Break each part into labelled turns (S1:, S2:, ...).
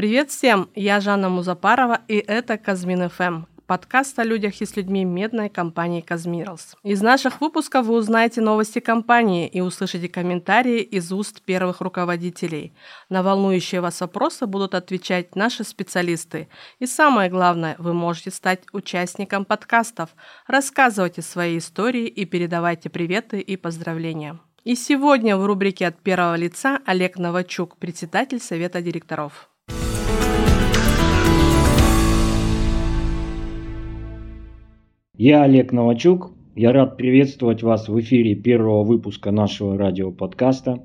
S1: Привет всем, я Жанна Музапарова, и это Казмин ФМ, подкаст о людях и с людьми медной компании Казмиралс. Из наших выпусков вы узнаете новости компании и услышите комментарии из уст первых руководителей. На волнующие вас вопросы будут отвечать наши специалисты. И самое главное, вы можете стать участником подкастов. Рассказывайте свои истории и передавайте приветы и поздравления. И сегодня в рубрике «От первого лица» Олег Новачук, председатель Совета директоров.
S2: Я Олег Новачук. Я рад приветствовать вас в эфире первого выпуска нашего радиоподкаста.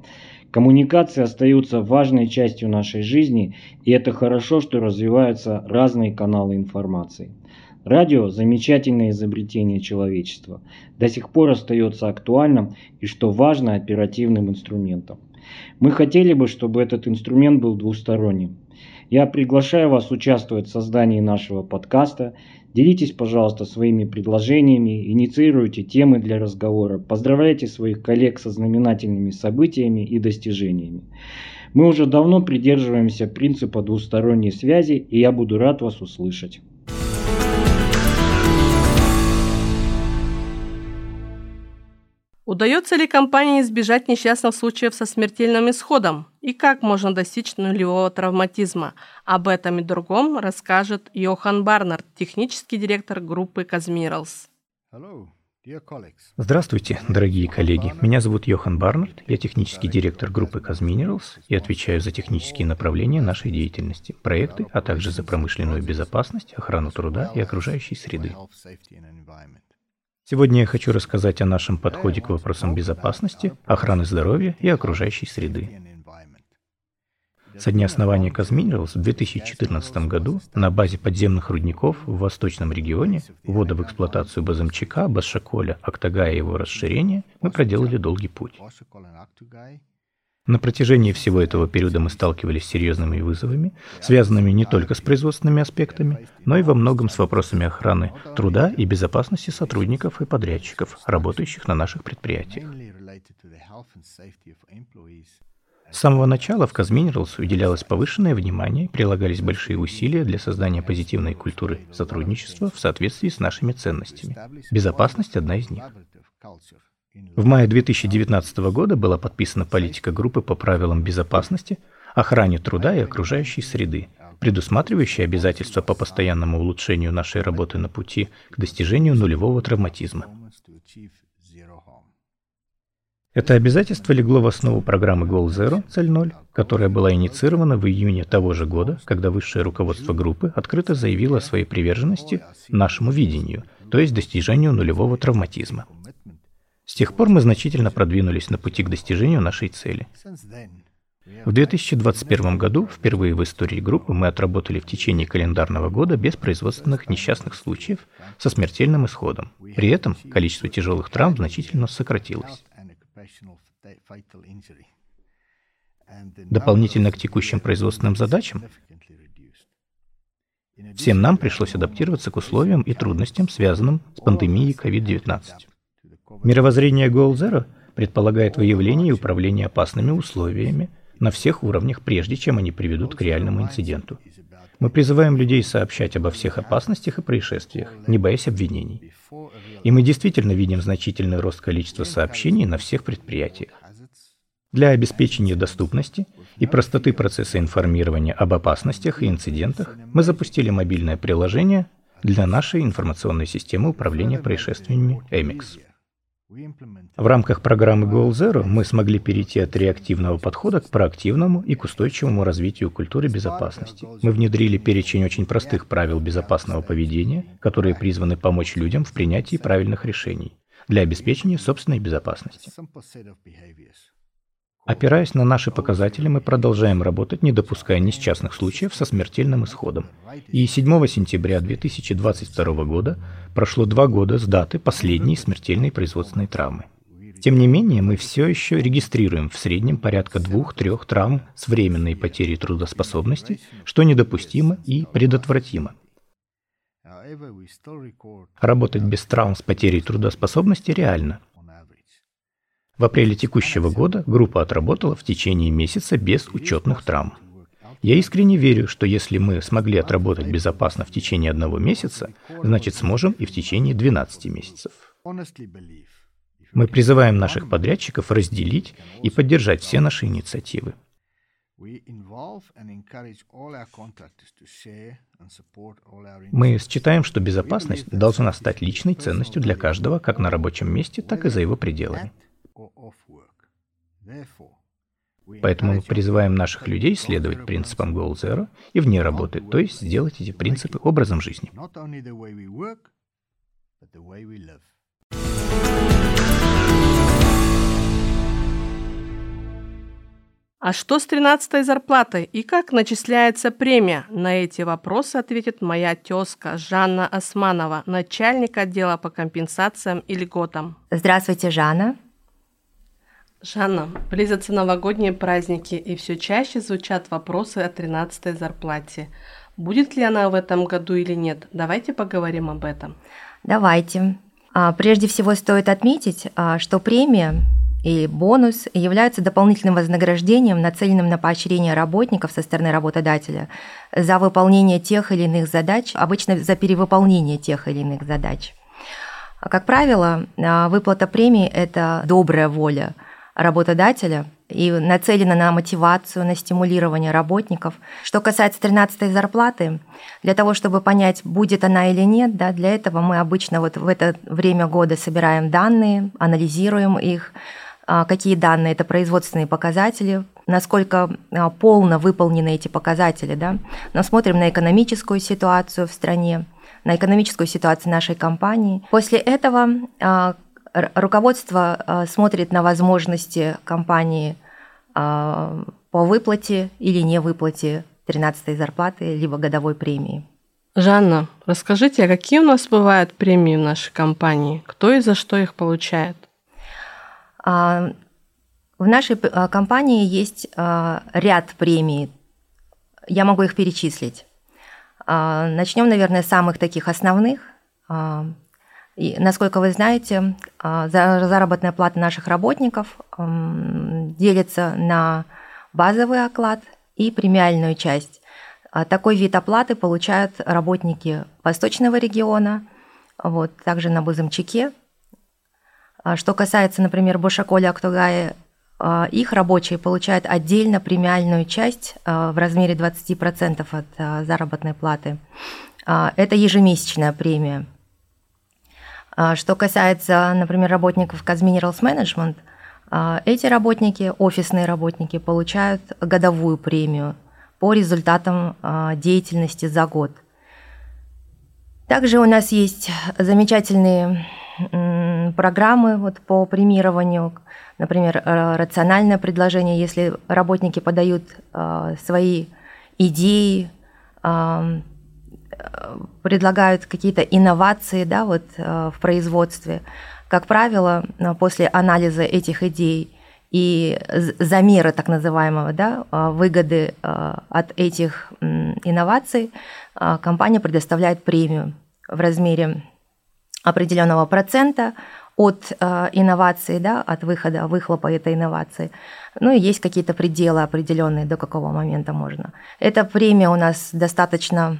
S2: Коммуникации остаются важной частью нашей жизни, и это хорошо, что развиваются разные каналы информации. Радио – замечательное изобретение человечества, до сих пор остается актуальным и, что важно, оперативным инструментом. Мы хотели бы, чтобы этот инструмент был двусторонним. Я приглашаю вас участвовать в создании нашего подкаста. Делитесь, пожалуйста, своими предложениями, инициируйте темы для разговора, поздравляйте своих коллег со знаменательными событиями и достижениями. Мы уже давно придерживаемся принципа двусторонней связи, и я буду рад вас услышать.
S1: Удается ли компании избежать несчастных случаев со смертельным исходом? И как можно достичь нулевого травматизма? Об этом и другом расскажет Йохан Барнард, технический директор группы Казмиралс.
S3: Здравствуйте, дорогие коллеги. Меня зовут Йохан Барнард, я технический директор группы Казминералс и отвечаю за технические направления нашей деятельности, проекты, а также за промышленную безопасность, охрану труда и окружающей среды. Сегодня я хочу рассказать о нашем подходе к вопросам безопасности, охраны здоровья и окружающей среды. Со дня основания Казминералс в 2014 году на базе подземных рудников в восточном регионе, ввода в эксплуатацию Базамчика, Басшаколя, Актагая и его расширения, мы проделали долгий путь. На протяжении всего этого периода мы сталкивались с серьезными вызовами, связанными не только с производственными аспектами, но и во многом с вопросами охраны труда и безопасности сотрудников и подрядчиков, работающих на наших предприятиях. С самого начала в Казминералс уделялось повышенное внимание, прилагались большие усилия для создания позитивной культуры сотрудничества в соответствии с нашими ценностями. Безопасность – одна из них. В мае 2019 года была подписана политика группы по правилам безопасности, охране труда и окружающей среды, предусматривающая обязательства по постоянному улучшению нашей работы на пути к достижению нулевого травматизма. Это обязательство легло в основу программы Goal Zero, цель 0, которая была инициирована в июне того же года, когда высшее руководство группы открыто заявило о своей приверженности нашему видению, то есть достижению нулевого травматизма. С тех пор мы значительно продвинулись на пути к достижению нашей цели. В 2021 году, впервые в истории группы, мы отработали в течение календарного года без производственных несчастных случаев со смертельным исходом. При этом количество тяжелых травм значительно сократилось. Дополнительно к текущим производственным задачам, всем нам пришлось адаптироваться к условиям и трудностям, связанным с пандемией COVID-19. Мировоззрение Goal Zero предполагает выявление и управление опасными условиями на всех уровнях, прежде чем они приведут к реальному инциденту. Мы призываем людей сообщать обо всех опасностях и происшествиях, не боясь обвинений. И мы действительно видим значительный рост количества сообщений на всех предприятиях. Для обеспечения доступности и простоты процесса информирования об опасностях и инцидентах мы запустили мобильное приложение для нашей информационной системы управления происшествиями EMIX. В рамках программы Goal Zero мы смогли перейти от реактивного подхода к проактивному и к устойчивому развитию культуры безопасности. Мы внедрили перечень очень простых правил безопасного поведения, которые призваны помочь людям в принятии правильных решений для обеспечения собственной безопасности. Опираясь на наши показатели, мы продолжаем работать, не допуская несчастных случаев со смертельным исходом. И 7 сентября 2022 года прошло два года с даты последней смертельной производственной травмы. Тем не менее, мы все еще регистрируем в среднем порядка двух-трех травм с временной потерей трудоспособности, что недопустимо и предотвратимо. Работать без травм с потерей трудоспособности реально, в апреле текущего года группа отработала в течение месяца без учетных травм. Я искренне верю, что если мы смогли отработать безопасно в течение одного месяца, значит сможем и в течение 12 месяцев. Мы призываем наших подрядчиков разделить и поддержать все наши инициативы. Мы считаем, что безопасность должна стать личной ценностью для каждого как на рабочем месте, так и за его пределами. Поэтому мы призываем наших людей следовать принципам Goal Zero и вне работы, то есть сделать эти принципы образом жизни.
S1: А что с 13-й зарплатой и как начисляется премия? На эти вопросы ответит моя тезка Жанна Османова, начальник отдела по компенсациям и льготам.
S4: Здравствуйте, Жанна.
S1: Жанна, близятся новогодние праздники, и все чаще звучат вопросы о 13-й зарплате. Будет ли она в этом году или нет? Давайте поговорим об этом.
S4: Давайте. А, прежде всего стоит отметить, а, что премия и бонус являются дополнительным вознаграждением, нацеленным на поощрение работников со стороны работодателя за выполнение тех или иных задач, обычно за перевыполнение тех или иных задач. Как правило, а, выплата премии – это добрая воля работодателя и нацелена на мотивацию, на стимулирование работников. Что касается 13-й зарплаты, для того, чтобы понять, будет она или нет, да, для этого мы обычно вот в это время года собираем данные, анализируем их, а, какие данные, это производственные показатели, насколько а, полно выполнены эти показатели. Да? Но смотрим на экономическую ситуацию в стране, на экономическую ситуацию нашей компании. После этого а, руководство смотрит на возможности компании по выплате или не выплате 13 зарплаты, либо годовой премии.
S1: Жанна, расскажите, а какие у нас бывают премии в нашей компании? Кто и за что их получает?
S4: А, в нашей а, компании есть а, ряд премий. Я могу их перечислить. Начнем, наверное, с самых таких основных. И, насколько вы знаете, заработная плата наших работников делится на базовый оклад и премиальную часть. Такой вид оплаты получают работники Восточного региона, вот, также на Бузымчаке а что касается, например, Бошаколя Актугая, а, их рабочие получают отдельно премиальную часть а, в размере 20% от заработной платы. Это ежемесячная премия. Что касается, например, работников Казминералс Management, эти работники, офисные работники, получают годовую премию по результатам деятельности за год. Также у нас есть замечательные программы вот по премированию, например, э, рациональное предложение, если работники подают свои идеи, предлагают какие-то инновации да, вот, в производстве. Как правило, после анализа этих идей и замера так называемого да, выгоды от этих инноваций компания предоставляет премию в размере определенного процента от э, инновации, да, от выхода, выхлопа этой инновации. Ну и есть какие-то пределы определенные, до какого момента можно. Эта премия у нас достаточно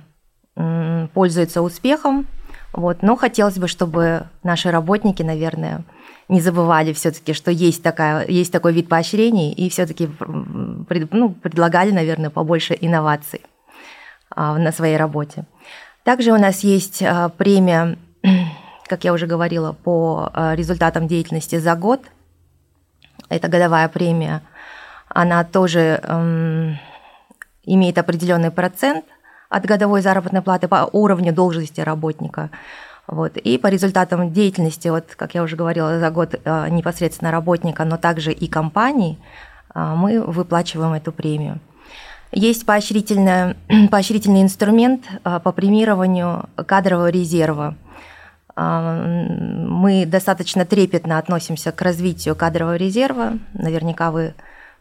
S4: пользуется успехом, вот, но хотелось бы, чтобы наши работники, наверное, не забывали все-таки, что есть, такая, есть такой вид поощрений, и все-таки ну, предлагали, наверное, побольше инноваций а, на своей работе. Также у нас есть а, премия как я уже говорила, по э, результатам деятельности за год. Это годовая премия. Она тоже эм, имеет определенный процент от годовой заработной платы по уровню должности работника. Вот. И по результатам деятельности, вот, как я уже говорила, за год э, непосредственно работника, но также и компании, э, мы выплачиваем эту премию. Есть поощрительный, поощрительный инструмент э, по премированию кадрового резерва – мы достаточно трепетно относимся к развитию кадрового резерва. Наверняка вы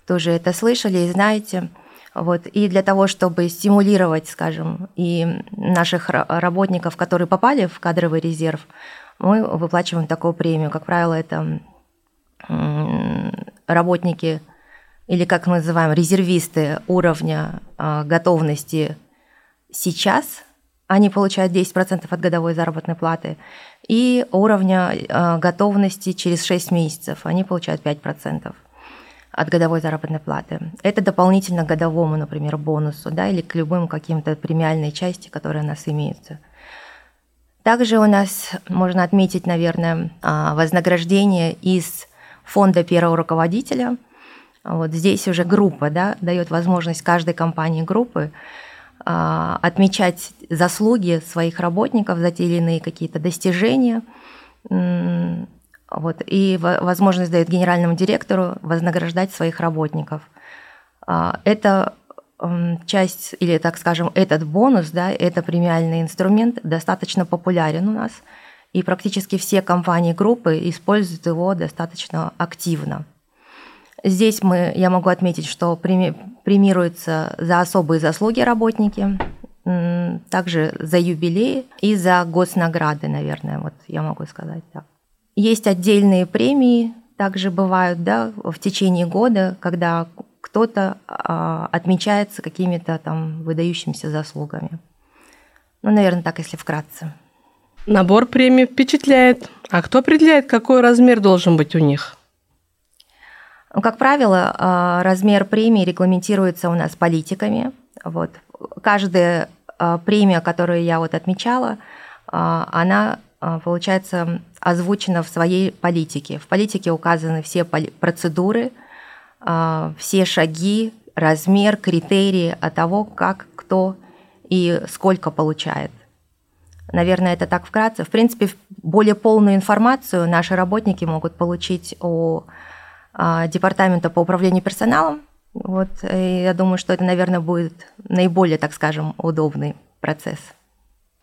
S4: тоже это слышали и знаете. Вот. И для того, чтобы стимулировать, скажем, и наших работников, которые попали в кадровый резерв, мы выплачиваем такую премию. Как правило, это работники или как мы называем резервисты уровня э, готовности сейчас, они получают 10% от годовой заработной платы, и уровня э, готовности через 6 месяцев они получают 5% от годовой заработной платы. Это дополнительно к годовому, например, бонусу, да, или к любым каким-то премиальной части, которые у нас имеются. Также у нас можно отметить, наверное, а, вознаграждение из фонда первого руководителя. Вот здесь уже группа да, дает возможность каждой компании группы а, отмечать заслуги своих работников за те или иные какие-то достижения. Вот, и возможность дает генеральному директору вознаграждать своих работников. А, это часть, или, так скажем, этот бонус, да, это премиальный инструмент, достаточно популярен у нас, и практически все компании группы используют его достаточно активно. Здесь мы, я могу отметить, что премируются за особые заслуги работники, также за юбилеи и за госнаграды, наверное, вот я могу сказать так. Есть отдельные премии, также бывают да, в течение года, когда кто-то а, отмечается какими-то там выдающимися заслугами. Ну, наверное, так, если вкратце.
S1: Набор премий впечатляет. А кто определяет, какой размер должен быть у них?
S4: Ну, как правило, а, размер премии регламентируется у нас политиками. Вот. Каждая а, премия, которую я вот отмечала, она, получается, озвучена в своей политике. В политике указаны все процедуры – а, все шаги, размер, критерии от того, как кто и сколько получает. Наверное, это так вкратце. В принципе, более полную информацию наши работники могут получить у а, Департамента по управлению персоналом. Вот, и я думаю, что это, наверное, будет наиболее, так скажем, удобный процесс.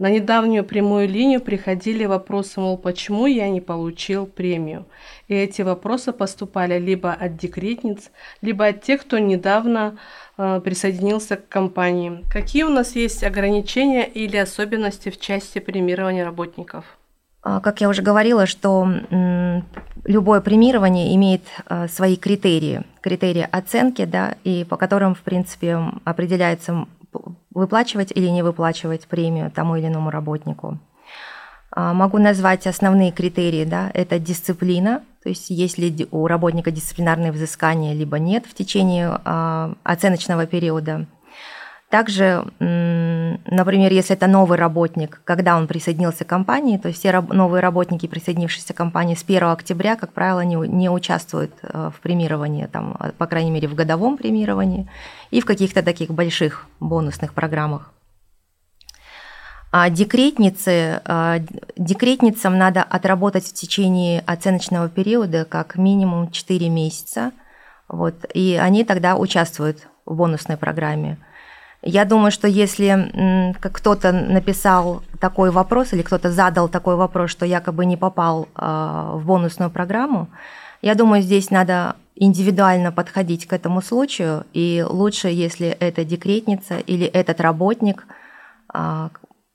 S1: На недавнюю прямую линию приходили вопросы, мол, почему я не получил премию. И эти вопросы поступали либо от декретниц, либо от тех, кто недавно э, присоединился к компании. Какие у нас есть ограничения или особенности в части премирования работников?
S4: А, как я уже говорила, что любое премирование имеет э, свои критерии, критерии оценки, да, и по которым, в принципе, определяется выплачивать или не выплачивать премию тому или иному работнику. А, могу назвать основные критерии. Да? Это дисциплина, то есть есть ли у работника дисциплинарные взыскания, либо нет в течение а, оценочного периода – также, например, если это новый работник, когда он присоединился к компании, то все новые работники, присоединившиеся к компании с 1 октября, как правило, не, не участвуют э, в премировании, там, а, по крайней мере, в годовом премировании и в каких-то таких больших бонусных программах. А декретницы, а, декретницам надо отработать в течение оценочного периода как минимум 4 месяца, вот, и они тогда участвуют в бонусной программе – я думаю, что если кто-то написал такой вопрос или кто-то задал такой вопрос, что якобы не попал а, в бонусную программу, я думаю, здесь надо индивидуально подходить к этому случаю, и лучше, если это декретница или этот работник, а,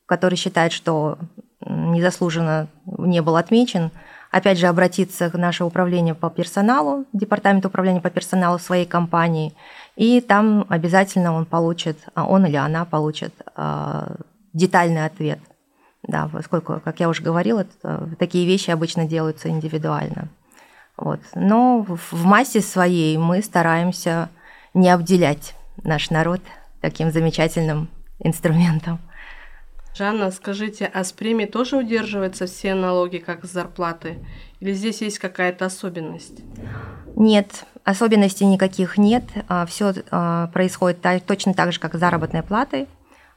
S4: который считает, что незаслуженно не был отмечен, опять же обратиться в наше управление по персоналу, департамент управления по персоналу своей компании – и там обязательно он получит, а он или она получит а, детальный ответ. Да, поскольку, как я уже говорила, такие вещи обычно делаются индивидуально. Вот. Но в массе своей мы стараемся не обделять наш народ таким замечательным инструментом.
S1: Жанна, скажите, а с премии тоже удерживаются все налоги, как с зарплаты? Или здесь есть какая-то особенность?
S4: Нет, особенностей никаких нет. А, все а, происходит точно так же, как с заработной платой.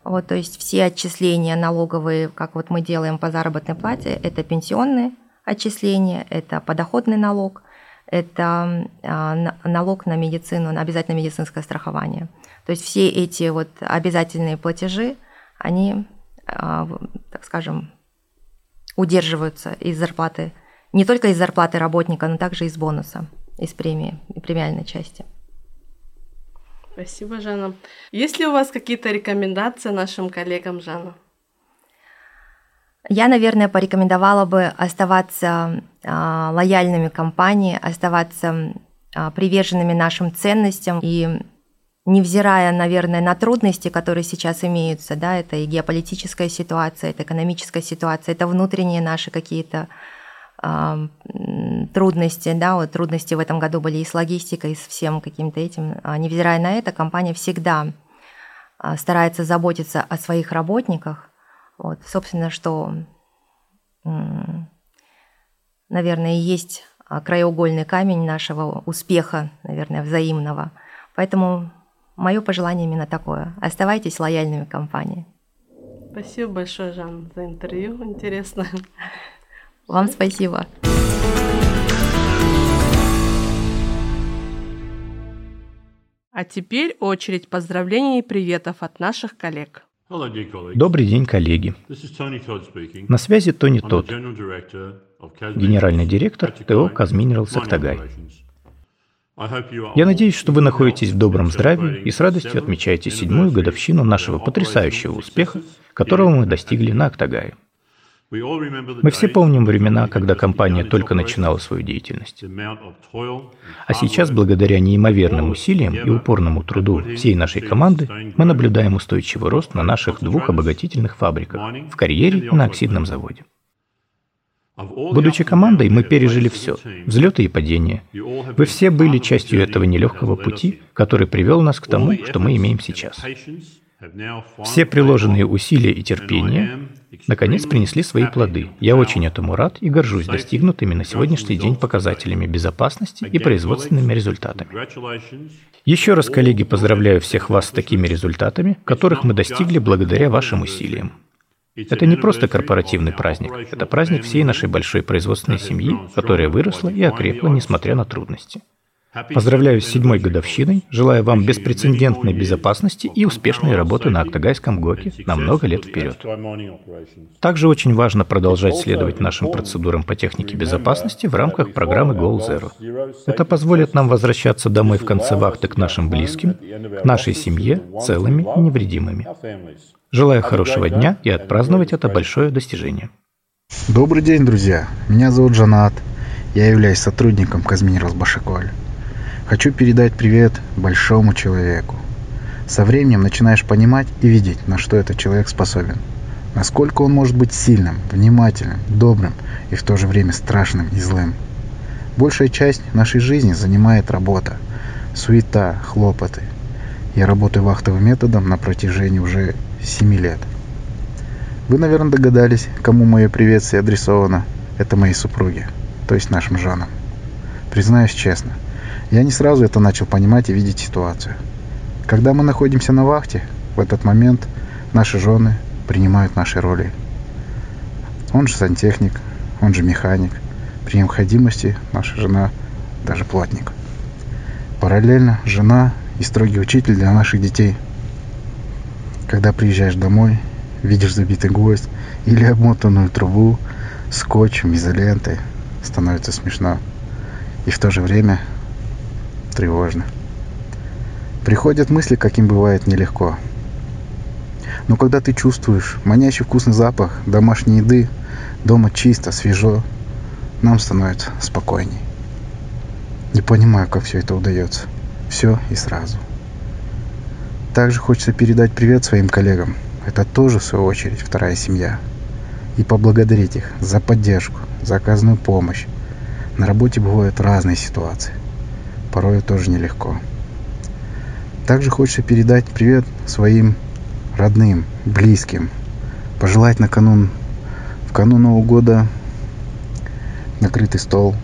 S4: Вот, то есть все отчисления налоговые, как вот мы делаем по заработной плате, это пенсионные отчисления, это подоходный налог, это а, налог на медицину, на обязательное медицинское страхование. То есть все эти вот обязательные платежи, они так скажем, удерживаются из зарплаты, не только из зарплаты работника, но также из бонуса, из премии и премиальной части.
S1: Спасибо, Жанна. Есть ли у вас какие-то рекомендации нашим коллегам, Жанна?
S4: Я, наверное, порекомендовала бы оставаться э, лояльными компании, оставаться а, приверженными нашим ценностям и невзирая, наверное, на трудности, которые сейчас имеются, да, это и геополитическая ситуация, это экономическая ситуация, это внутренние наши какие-то э, трудности, да, вот трудности в этом году были и с логистикой, и с всем каким-то этим. А невзирая на это, компания всегда э, старается заботиться о своих работниках. Вот, собственно, что, наверное, и есть краеугольный камень нашего успеха, наверное, взаимного. Поэтому Мое пожелание именно такое. Оставайтесь лояльными компании.
S1: Спасибо большое, Жан, за интервью. Интересно.
S4: Вам спасибо.
S1: А теперь очередь поздравлений и приветов от наших коллег.
S3: Добрый день, коллеги. На связи Тони Тодд, генеральный директор ТО «Казминерал Сактагай». Я надеюсь, что вы находитесь в добром здравии и с радостью отмечаете седьмую годовщину нашего потрясающего успеха, которого мы достигли на Актагае. Мы все помним времена, когда компания только начинала свою деятельность. А сейчас, благодаря неимоверным усилиям и упорному труду всей нашей команды, мы наблюдаем устойчивый рост на наших двух обогатительных фабриках в карьере и на оксидном заводе. Будучи командой, мы пережили все – взлеты и падения. Вы все были частью этого нелегкого пути, который привел нас к тому, что мы имеем сейчас. Все приложенные усилия и терпение наконец принесли свои плоды. Я очень этому рад и горжусь достигнутыми на сегодняшний день показателями безопасности и производственными результатами. Еще раз, коллеги, поздравляю всех вас с такими результатами, которых мы достигли благодаря вашим усилиям. Это не просто корпоративный праздник, это праздник всей нашей большой производственной семьи, которая выросла и окрепла, несмотря на трудности. Поздравляю с седьмой годовщиной, желаю вам беспрецедентной безопасности и успешной работы на Актагайском ГОКе на много лет вперед. Также очень важно продолжать следовать нашим процедурам по технике безопасности в рамках программы Goal Zero. Это позволит нам возвращаться домой в конце вахты к нашим близким, к нашей семье целыми и невредимыми. Желаю хорошего дня и отпраздновать это большое достижение.
S5: Добрый день, друзья. Меня зовут Жанат. Я являюсь сотрудником Казминерас Башаколь. Хочу передать привет большому человеку. Со временем начинаешь понимать и видеть, на что этот человек способен. Насколько он может быть сильным, внимательным, добрым и в то же время страшным и злым. Большая часть нашей жизни занимает работа, суета, хлопоты. Я работаю вахтовым методом на протяжении уже 7 лет. Вы, наверное, догадались, кому мое приветствие адресовано. Это моей супруге, то есть нашим женам. Признаюсь честно, я не сразу это начал понимать и видеть ситуацию. Когда мы находимся на вахте, в этот момент наши жены принимают наши роли. Он же сантехник, он же механик. При необходимости наша жена даже плотник. Параллельно жена и строгий учитель для наших детей – когда приезжаешь домой, видишь забитый гвоздь или обмотанную трубу скотчем, изолентой, становится смешно. И в то же время тревожно. Приходят мысли, каким бывает нелегко. Но когда ты чувствуешь манящий вкусный запах домашней еды, дома чисто, свежо, нам становится спокойней. Не понимаю, как все это удается. Все и сразу. Также хочется передать привет своим коллегам. Это тоже, в свою очередь, вторая семья. И поблагодарить их за поддержку, за оказанную помощь. На работе бывают разные ситуации. Порой тоже нелегко. Также хочется передать привет своим родным, близким. Пожелать на канун, в канун Нового года накрытый стол,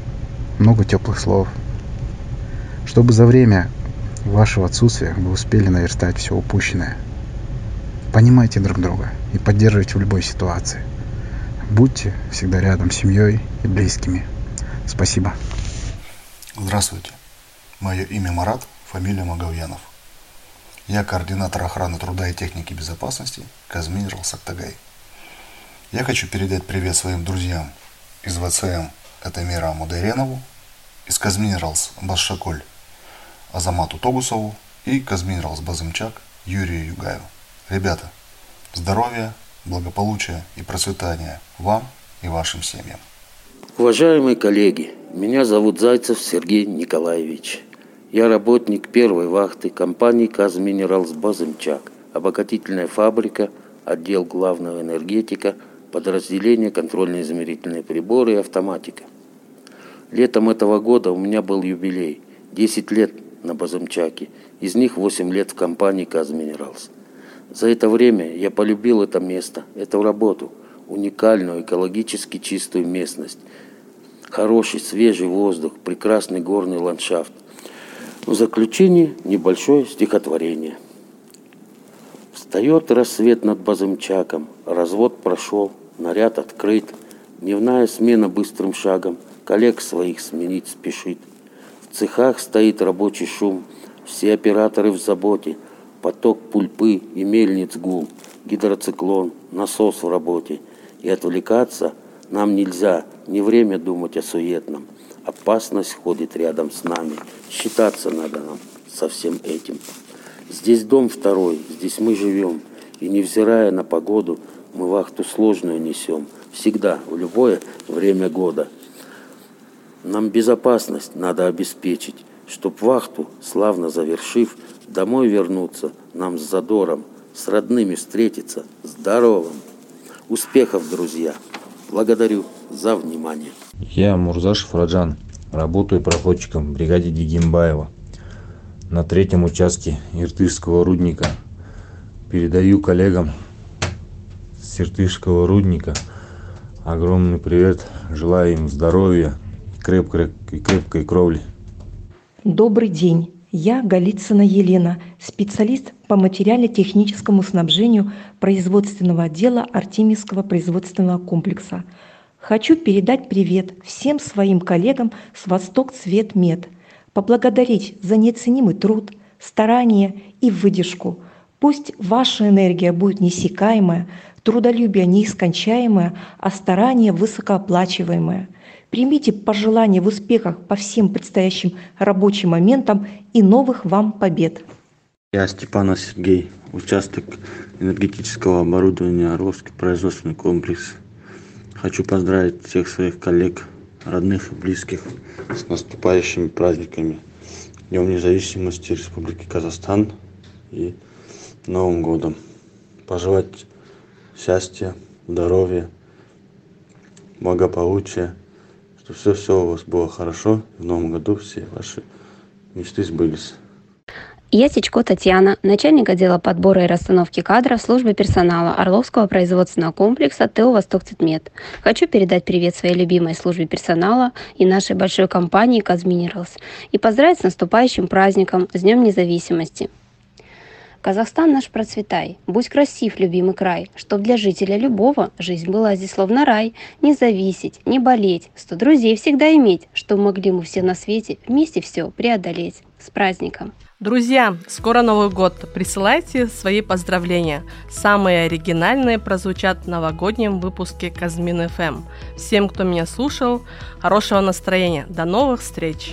S5: много теплых слов. Чтобы за время вашего отсутствия вы успели наверстать все упущенное. Понимайте друг друга и поддерживайте в любой ситуации. Будьте всегда рядом с семьей и близкими. Спасибо.
S6: Здравствуйте. Мое имя Марат, фамилия Магавьянов. Я координатор охраны труда и техники безопасности Казминерал Сактагай. Я хочу передать привет своим друзьям из ВЦМ это Мира из Казминералс Басшаколь Азамату Тогусову и Казминралс Базымчак Юрию Югаеву. Ребята, здоровья, благополучия и процветания вам и вашим семьям.
S7: Уважаемые коллеги, Меня зовут Зайцев Сергей Николаевич. Я работник первой вахты компании «Казминералс Базымчак», обогатительная фабрика, отдел главного энергетика, подразделение контрольно-измерительные приборы и автоматика. Летом этого года у меня был юбилей – 10 лет на Базымчаке, из них 8 лет в компании «Казминералс». За это время я полюбил это место, эту работу, уникальную экологически чистую местность – Хороший свежий воздух, прекрасный горный ландшафт. В заключение небольшое стихотворение. Встает рассвет над Базымчаком, развод прошел, наряд открыт, дневная смена быстрым шагом, коллег своих сменить спешит. В цехах стоит рабочий шум, все операторы в заботе, поток пульпы и мельниц гул, гидроциклон, насос в работе. И отвлекаться нам нельзя – не время думать о суетном. Опасность ходит рядом с нами. Считаться надо нам со всем этим. Здесь дом второй, здесь мы живем. И невзирая на погоду, мы вахту сложную несем. Всегда, в любое время года. Нам безопасность надо обеспечить, чтоб вахту, славно завершив, домой вернуться нам с задором, с родными встретиться, здоровым. Успехов, друзья! Благодарю за внимание.
S8: Я Мурзашев Раджан. Работаю проходчиком в бригаде Дигимбаева на третьем участке Иртышского рудника. Передаю коллегам с Иртышского рудника огромный привет. Желаю им здоровья и крепкой, и крепкой кровли.
S9: Добрый день. Я Голицына Елена, специалист по материально-техническому снабжению производственного отдела Артемьевского производственного комплекса. Хочу передать привет всем своим коллегам с Восток Цвет Мед, поблагодарить за неоценимый труд, старание и выдержку. Пусть ваша энергия будет неиссякаемая, трудолюбие неискончаемое, а старание высокооплачиваемое. Примите пожелания в успехах по всем предстоящим рабочим моментам и новых вам побед.
S10: Я Степанов Сергей, участок энергетического оборудования Орловский производственный комплекс. Хочу поздравить всех своих коллег, родных и близких с наступающими праздниками. Днем независимости Республики Казахстан и Новым годом. Пожелать счастья, здоровья, благополучия, чтобы все-все у вас было хорошо, в новом году все ваши мечты сбылись.
S11: Я Сечко Татьяна, начальник отдела подбора и расстановки кадров службы персонала Орловского производственного комплекса ТО «Восток Цитмет». Хочу передать привет своей любимой службе персонала и нашей большой компании «Казминералс» и поздравить с наступающим праздником, с Днем независимости. Казахстан наш процветай, будь красив, любимый край, чтоб для жителя любого жизнь была здесь словно рай, не зависеть, не болеть, сто друзей всегда иметь, чтоб могли мы все на свете вместе все преодолеть. С праздником!
S1: Друзья, скоро Новый год. Присылайте свои поздравления. Самые оригинальные прозвучат в новогоднем выпуске Казмин ФМ. Всем, кто меня слушал, хорошего настроения. До новых встреч!